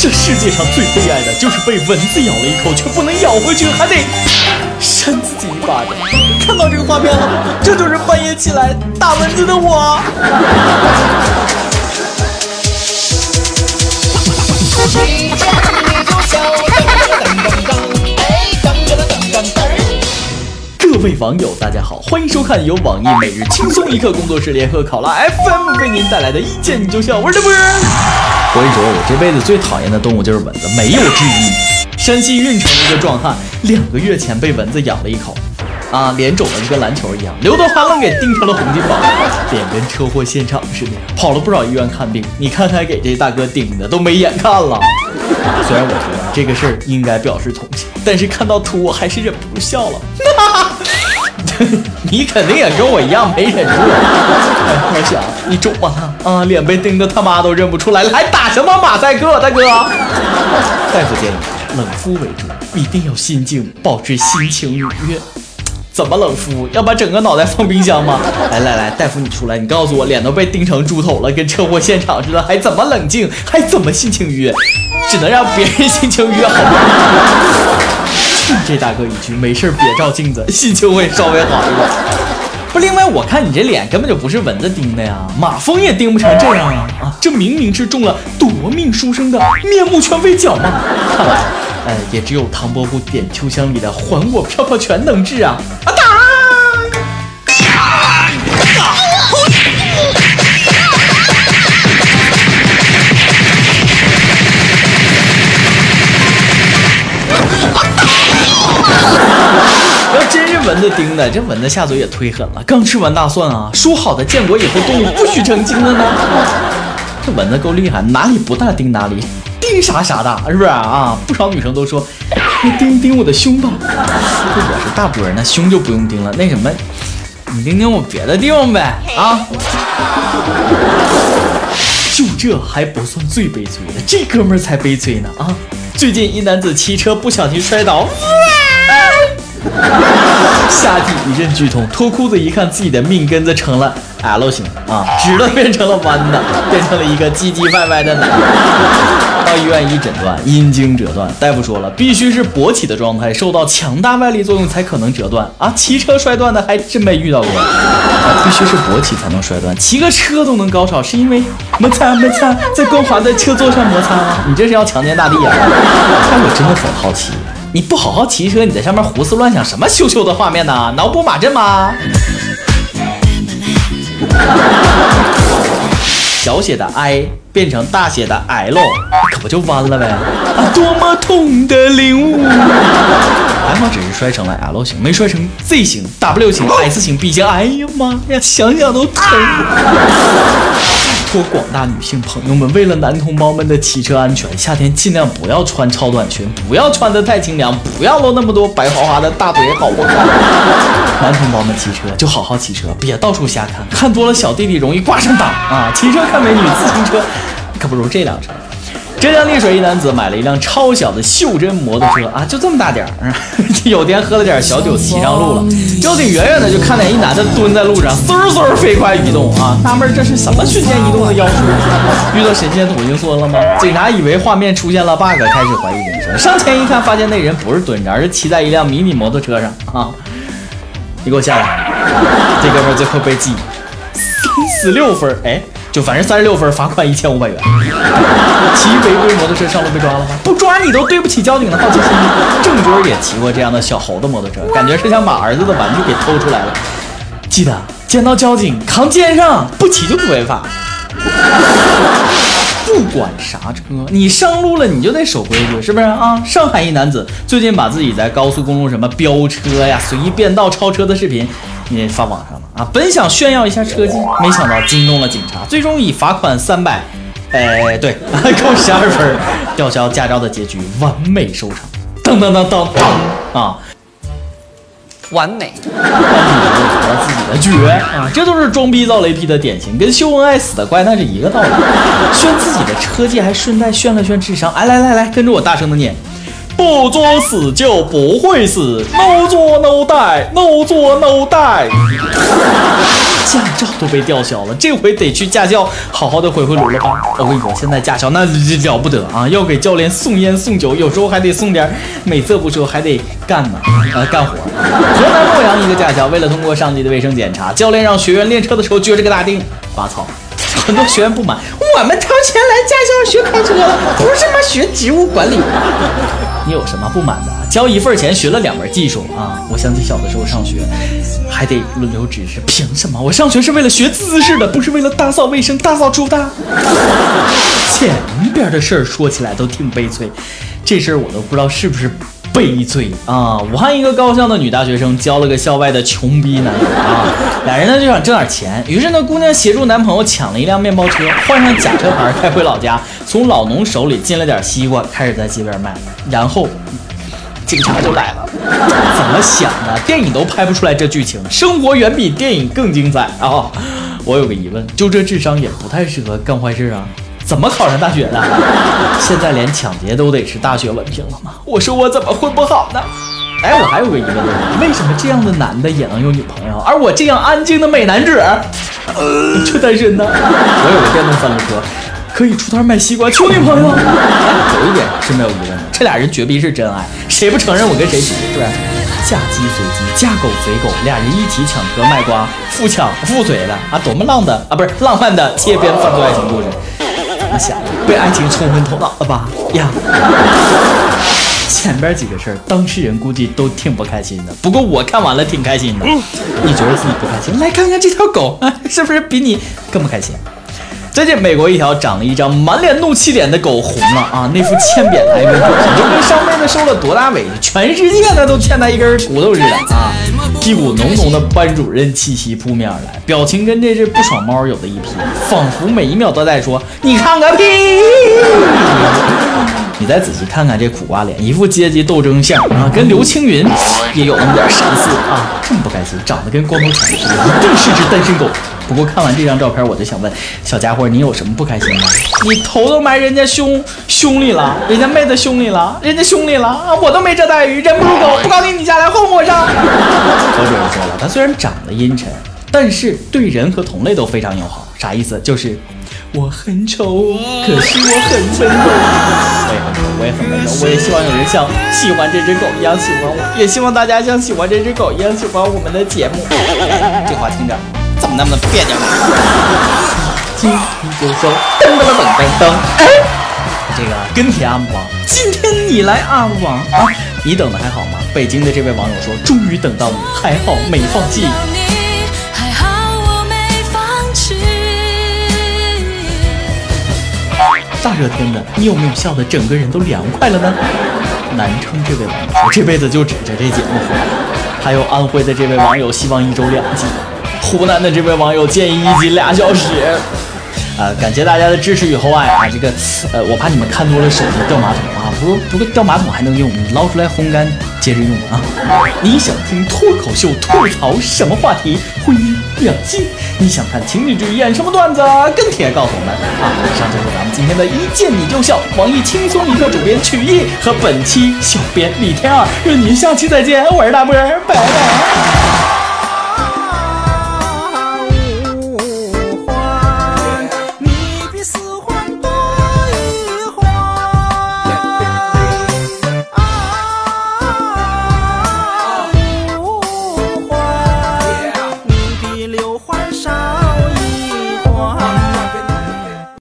这世界上最悲哀的就是被蚊子咬了一口，却不能咬回去，还得扇自己一巴掌。看到这个画面了吗？这就是半夜起来打蚊子的我。各位网友，大家好，欢迎收看由网易每日轻松一刻工作室联合考拉 FM 为您带来的《一见你就笑》，我是波。我跟你说，我这辈子最讨厌的动物就是蚊子，没有之一。山西运城一个壮汉，两个月前被蚊子咬了一口，啊，脸肿的就跟篮球一样，刘德华愣给盯成了洪金宝，脸跟车祸现场似的，跑了不少医院看病。你看看给这大哥盯的都没眼看了。虽然我觉得这个事儿应该表示同情，但是看到图我还是忍不住笑了。你肯定也跟我一样没忍住。我想你肿了啊，脸被盯的他妈都认不出来了，还打什么马赛克，大哥？大夫建议冷敷为主，一定要心静，保持心情愉悦。怎么冷敷？要把整个脑袋放冰箱吗？来来来，大夫你出来，你告诉我，脸都被盯成猪头了，跟车祸现场似的，还怎么冷静？还怎么心情愉悦？只能让别人心情愉悦好吗？这大哥一句没事别照镜子，心情会稍微好一点。不，另外我看你这脸根本就不是蚊子叮的呀，马蜂也叮不成这样啊！啊，这明明是中了夺命书生的面目全非脚嘛！看来，呃，也只有唐伯虎点秋香里的还我漂漂拳能治啊！啊蚊子叮的，这蚊子下嘴也忒狠了。刚吃完大蒜啊，说好的建国以后动物不许成精了呢？这蚊子够厉害，哪里不大叮哪里，叮啥啥大，是不是啊？不少女生都说，叮叮我的胸吧。我是大波，那胸就不用叮了。那什么，你叮叮我别的地方呗？啊？就这还不算最悲催的，这哥们儿才悲催呢啊！最近一男子骑车不小心摔倒。下体一阵剧痛，脱裤子一看，自己的命根子成了 L 型啊，直的变成了弯的，变成了一个唧唧歪歪的奶。到医院一诊断，阴茎折断。大夫说了，必须是勃起的状态，受到强大外力作用才可能折断啊。骑车摔断的还真没遇到过，必须是勃起才能摔断。骑个车都能高潮，是因为摩擦摩擦在光滑的车座上摩擦吗？你这是要强奸大地啊？但我真的很好奇。你不好好骑车，你在上面胡思乱想什么羞羞的画面呢？脑补马震吗？小写的 I 变成大写的 L，可不就弯了呗？啊，多么痛的领悟！还好只是摔成了 L 型，没摔成 Z 型、W 型、S 型、B 型。哎呀妈呀，想想都疼。托广大女性朋友们，为了男同胞们的骑车安全，夏天尽量不要穿超短裙，不要穿得太清凉，不要露那么多白花花的大腿，好不好？男同胞们骑车就好好骑车，别到处瞎看，看多了小弟弟容易挂上档啊！骑车看美女，自行车可不如这辆车。浙江丽水一男子买了一辆超小的袖珍摩托车啊，就这么大点儿。有天喝了点小酒，骑上路了，交警远远的就看见一男的蹲在路上，嗖嗖飞快移动啊，纳闷这是什么瞬间移动的妖术？遇到神仙土行孙了吗？警察以为画面出现了 bug，开始怀疑人生。上前一看，发现那人不是蹲着，而是骑在一辆迷你摩托车上啊！你给我下来！这哥们最后被记三十六分，哎。就反正三十六分，罚款一千五百元。骑违规摩托车上路被抓了吗？不抓你都对不起交警的好奇心。郑军也骑过这样的小猴子摩托车，感觉是想把儿子的玩具给偷出来了。记得见到交警扛肩上，不骑就不违法。不管啥车，你上路了你就得守规矩，是不是啊？上海一男子最近把自己在高速公路什么飙车呀、随意变道超车的视频，你发网上了。啊，本想炫耀一下车技，没想到惊动了警察，最终以罚款三百，哎，对，扣十二分，吊销驾照的结局完美收场。噔噔噔噔噔啊，完美，找到自己的绝啊，这都是装逼造雷劈的典型，跟秀恩爱死的乖那是一个道理。炫自己的车技，还顺带炫了炫智商。哎，来来来，跟着我大声的念。不作死就不会死，no 作 no die，no 作 no die。驾照都被吊销了，这回得去驾校好好的回回炉了吧？我跟你说，现在驾校那了不得啊，要给教练送烟送酒，有时候还得送点美色不说，还得干呢，呃，干活。河南洛阳一个驾校，为了通过上级的卫生检查，教练让学员练车的时候撅着个大腚拔草，很多学员不满，我们掏钱来驾校学开车，不是吗？学植物管理。你有什么不满的？交一份钱学了两门技术啊！我想起小的时候上学，还得轮流值日，凭什么？我上学是为了学姿势的，不是为了打扫卫生、大扫除的。前边的事儿说起来都挺悲催，这事儿我都不知道是不是。悲催啊！武汉一个高校的女大学生交了个校外的穷逼男友啊，俩人呢就想挣点钱，于是呢姑娘协助男朋友抢了一辆面包车，换上假车牌开回老家，从老农手里进了点西瓜，开始在街边卖，然后警察就来了。怎么想的？电影都拍不出来这剧情，生活远比电影更精彩啊！我有个疑问，就这智商也不太适合干坏事啊。怎么考上大学的？现在连抢劫都得是大学文凭了吗？我说我怎么混不好呢？哎，我还有个疑问，为什么这样的男的也能有女朋友，而我这样安静的美男子却单身呢？我有个电动三轮车，可以出摊卖西瓜求女朋友。有一点是没有疑问的，这俩人绝逼是真爱，谁不承认我跟谁急，是不是？嫁鸡随鸡，嫁狗随狗，俩人一起抢车卖瓜，互抢互嘴的啊，多么浪的啊，不是浪漫的街边犯罪爱情故事。你想被爱情冲昏头脑了吧？呀，前边几个事儿，当事人估计都挺不开心的。不过我看完了挺开心的。你觉得自己不开心？来看看这条狗，是不是比你更不开心？最近美国一条长了一张满脸怒气脸的狗红了啊！那副欠扁的表情，就跟上辈子受了多大委屈，全世界的都欠他一根骨头似的啊！一股浓浓的班主任气息扑面而来，表情跟这只不爽猫有的一拼，仿佛每一秒都在说：“你看个屁！”你再仔细看看这苦瓜脸，一副阶级斗争相啊，跟刘青云也有那么点神似啊！这么不甘心，长得跟光头强似的，一定是只单身狗。不过看完这张照片，我就想问小家伙，你有什么不开心吗？你头都埋人家胸胸里了，人家妹子胸里了，人家胸里了啊！我都没这待遇，人不如狗，不高兴你家来混我上。我主任说了，他虽然长得阴沉，但是对人和同类都非常友好。啥意思？就是我很丑，可是我很温柔。我也很丑，我也很温柔，我也希望有人像喜欢这只狗一样喜欢我，也希望大家像喜欢这只狗一样喜欢我们的节目。这话听着怎么那么别扭？今天就说噔噔噔噔噔，哎，这个跟帖阿姆王，今天你来阿姆王啊？你等的还好吗？北京的这位网友说，终于等到你，还好没放弃。大热天的，你有没有笑得整个人都凉快了呢？南充这位网友说，这辈子就指着这节目活。还有安徽的这位网友希望一周两集。湖南的这位网友建议一集俩小时。啊，感谢大家的支持与厚爱啊！这个，呃，我怕你们看多了手机掉马桶啊。不，不过掉马桶还能用，你捞出来烘干接着用啊。你想听脱口秀吐槽什么话题？婚姻、两性？你想看情侣剧演什么段子？跟帖告诉我们啊！以上就是咱们今天的一见你就笑，网易轻松一刻主编曲艺和本期小编李天二，愿您下期再见，我是大波儿，拜拜。